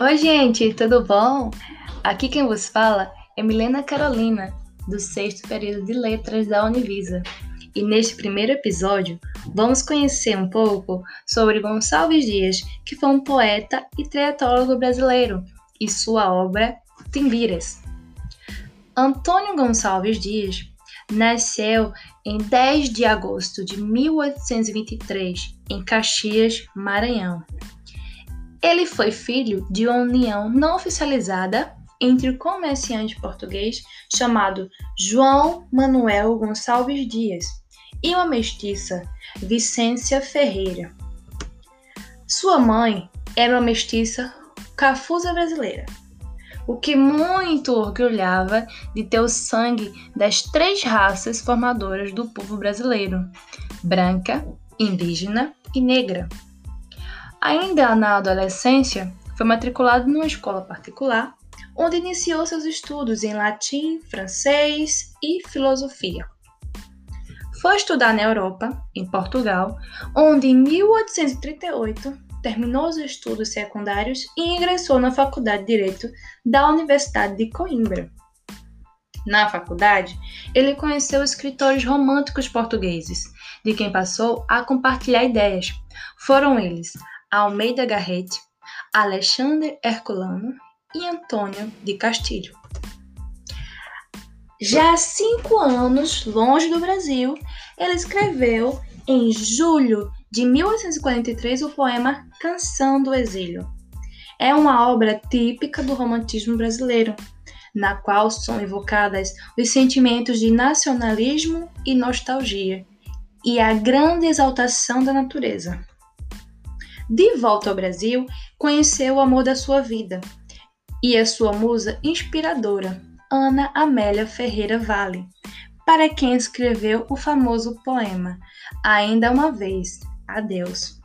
Oi, gente, tudo bom? Aqui quem vos fala é Milena Carolina, do sexto período de Letras da Univisa. E neste primeiro episódio, vamos conhecer um pouco sobre Gonçalves Dias, que foi um poeta e teatrólogo brasileiro, e sua obra Timbiras. Antônio Gonçalves Dias nasceu em 10 de agosto de 1823, em Caxias, Maranhão. Ele foi filho de uma união não oficializada entre o comerciante português chamado João Manuel Gonçalves Dias e uma mestiça, Vicência Ferreira. Sua mãe era uma mestiça cafusa brasileira, o que muito orgulhava de ter o sangue das três raças formadoras do povo brasileiro: branca, indígena e negra. Ainda na adolescência, foi matriculado numa escola particular, onde iniciou seus estudos em latim, francês e filosofia. Foi estudar na Europa, em Portugal, onde em 1838 terminou os estudos secundários e ingressou na Faculdade de Direito da Universidade de Coimbra. Na faculdade, ele conheceu escritores românticos portugueses, de quem passou a compartilhar ideias. Foram eles Almeida Garrett, Alexandre Herculano e Antônio de Castilho. Já há cinco anos longe do Brasil, ele escreveu em julho de 1843 o poema Canção do Exílio. É uma obra típica do romantismo brasileiro, na qual são evocadas os sentimentos de nacionalismo e nostalgia e a grande exaltação da natureza. De volta ao Brasil, conheceu o amor da sua vida e a sua musa inspiradora, Ana Amélia Ferreira Vale, para quem escreveu o famoso poema Ainda uma vez, Adeus.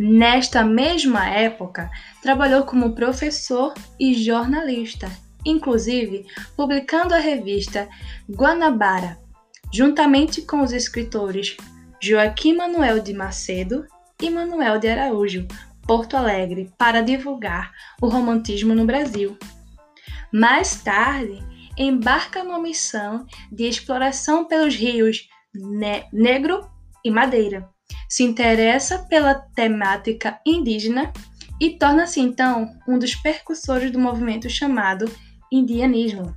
Nesta mesma época, trabalhou como professor e jornalista, inclusive publicando a revista Guanabara, juntamente com os escritores Joaquim Manuel de Macedo e Manuel de Araújo, Porto Alegre, para divulgar o romantismo no Brasil. Mais tarde, embarca numa missão de exploração pelos rios ne Negro e Madeira. Se interessa pela temática indígena e torna-se então um dos percussores do movimento chamado indianismo.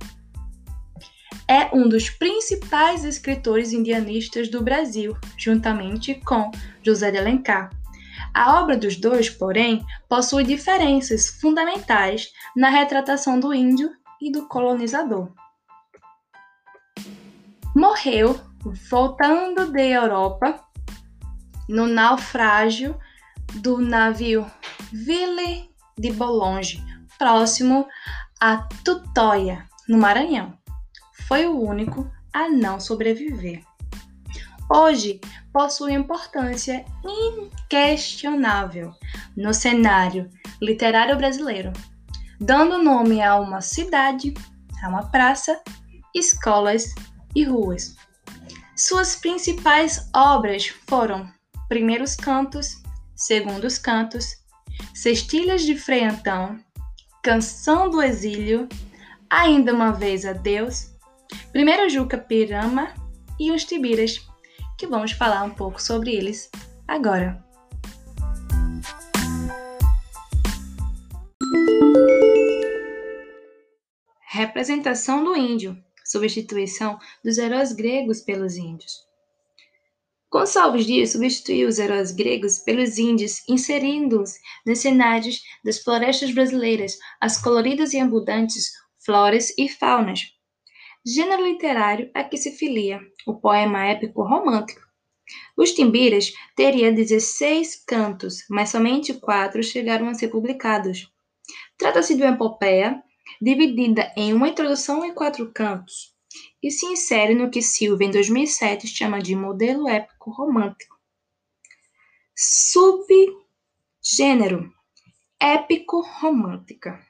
É um dos principais escritores indianistas do Brasil, juntamente com José de Alencar. A obra dos dois, porém, possui diferenças fundamentais na retratação do índio e do colonizador. Morreu voltando da Europa no naufrágio do navio Ville de Bolonge, próximo a Tutóia, no Maranhão. Foi o único a não sobreviver. Hoje possui importância inquestionável no cenário literário brasileiro, dando nome a uma cidade, a uma praça, escolas e ruas. Suas principais obras foram Primeiros Cantos, Segundos Cantos, Cestilhas de Frei Antão, Canção do Exílio, Ainda uma Vez a Primeiro Juca Pirama e os Tibiras, que vamos falar um pouco sobre eles agora. Representação do índio, substituição dos heróis gregos pelos índios. Gonçalves Dias substituiu os heróis gregos pelos índios, inserindo-os nos cenários das florestas brasileiras, as coloridas e abundantes floras e faunas. Gênero literário a que se filia o poema épico romântico. Os Timbiras teria 16 cantos, mas somente quatro chegaram a ser publicados. Trata-se de uma epopeia dividida em uma introdução e quatro cantos e se insere no que Silva, em 2007, chama de modelo épico romântico. Subgênero épico-romântica.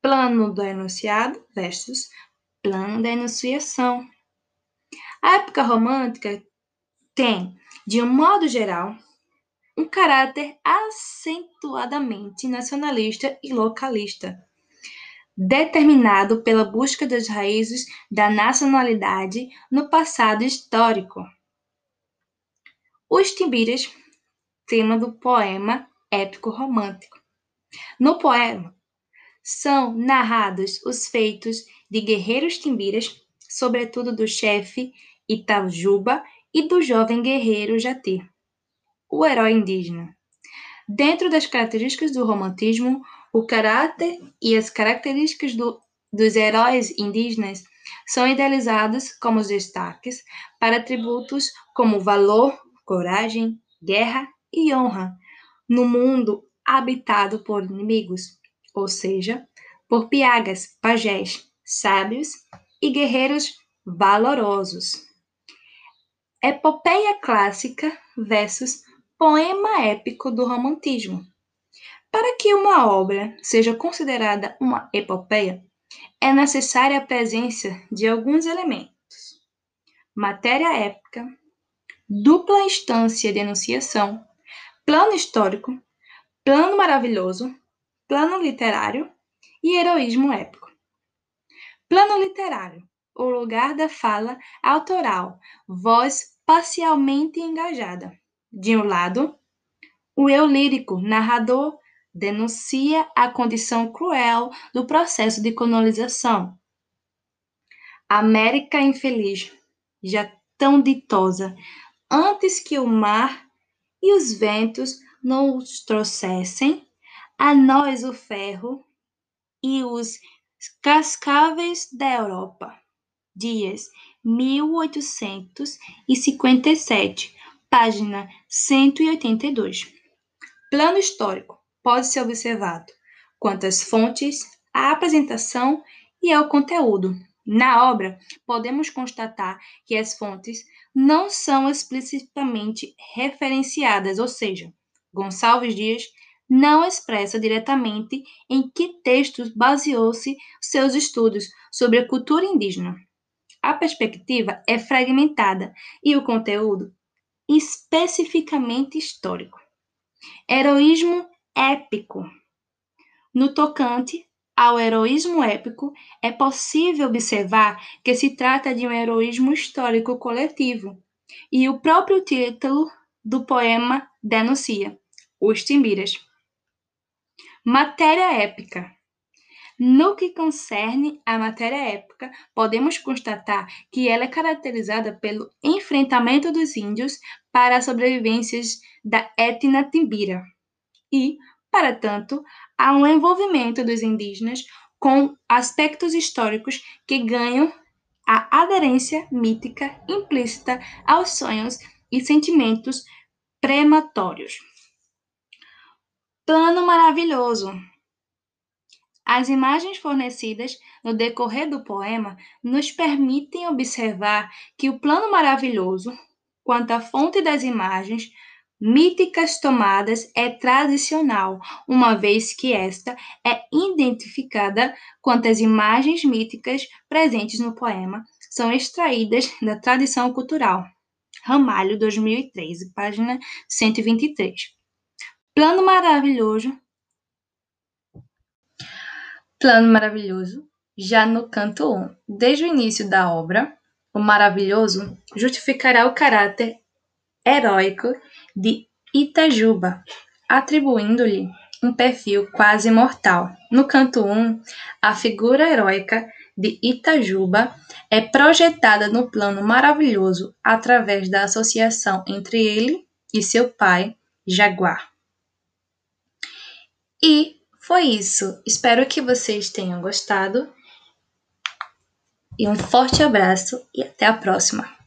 Plano do enunciado versus plano da enunciação. A época romântica tem, de um modo geral, um caráter acentuadamente nacionalista e localista, determinado pela busca das raízes da nacionalidade no passado histórico. Os Timbiras, tema do poema épico romântico. No poema, são narrados os feitos de guerreiros timbiras, sobretudo do chefe Itajuba e do jovem guerreiro Jati, o herói indígena. Dentro das características do romantismo, o caráter e as características do, dos heróis indígenas são idealizados como os destaques para atributos como valor, coragem, guerra e honra no mundo habitado por inimigos ou seja, por piagas, pajés, sábios e guerreiros valorosos. Epopeia clássica versus poema épico do romantismo. Para que uma obra seja considerada uma epopeia, é necessária a presença de alguns elementos: matéria épica, dupla instância de enunciação, plano histórico, plano maravilhoso, plano literário e heroísmo épico. Plano literário, o lugar da fala autoral, voz parcialmente engajada. De um lado, o eu lírico, narrador, denuncia a condição cruel do processo de colonização. América infeliz, já tão ditosa, antes que o mar e os ventos nos trouxessem a nós o ferro e os cascáveis da Europa. Dias 1857, página 182. Plano histórico pode ser observado quanto às fontes, à apresentação e ao conteúdo. Na obra, podemos constatar que as fontes não são explicitamente referenciadas, ou seja, Gonçalves Dias não expressa diretamente em que textos baseou-se seus estudos sobre a cultura indígena. A perspectiva é fragmentada e o conteúdo especificamente histórico. Heroísmo épico. No tocante ao heroísmo épico, é possível observar que se trata de um heroísmo histórico coletivo, e o próprio título do poema denuncia: Os Timbiras. Matéria épica. No que concerne à matéria épica, podemos constatar que ela é caracterizada pelo enfrentamento dos índios para as sobrevivências da etnia timbira e, para tanto, há um envolvimento dos indígenas com aspectos históricos que ganham a aderência mítica implícita aos sonhos e sentimentos prematórios. Plano maravilhoso. As imagens fornecidas no decorrer do poema nos permitem observar que o plano maravilhoso, quanto à fonte das imagens míticas tomadas, é tradicional, uma vez que esta é identificada quanto as imagens míticas presentes no poema são extraídas da tradição cultural. Ramalho, 2013, página 123. Plano maravilhoso. Plano maravilhoso, já no canto 1. Desde o início da obra, o maravilhoso justificará o caráter heróico de Itajuba, atribuindo-lhe um perfil quase mortal. No canto 1, a figura heróica de Itajuba é projetada no plano maravilhoso através da associação entre ele e seu pai, Jaguar. E foi isso. Espero que vocês tenham gostado. E um forte abraço e até a próxima!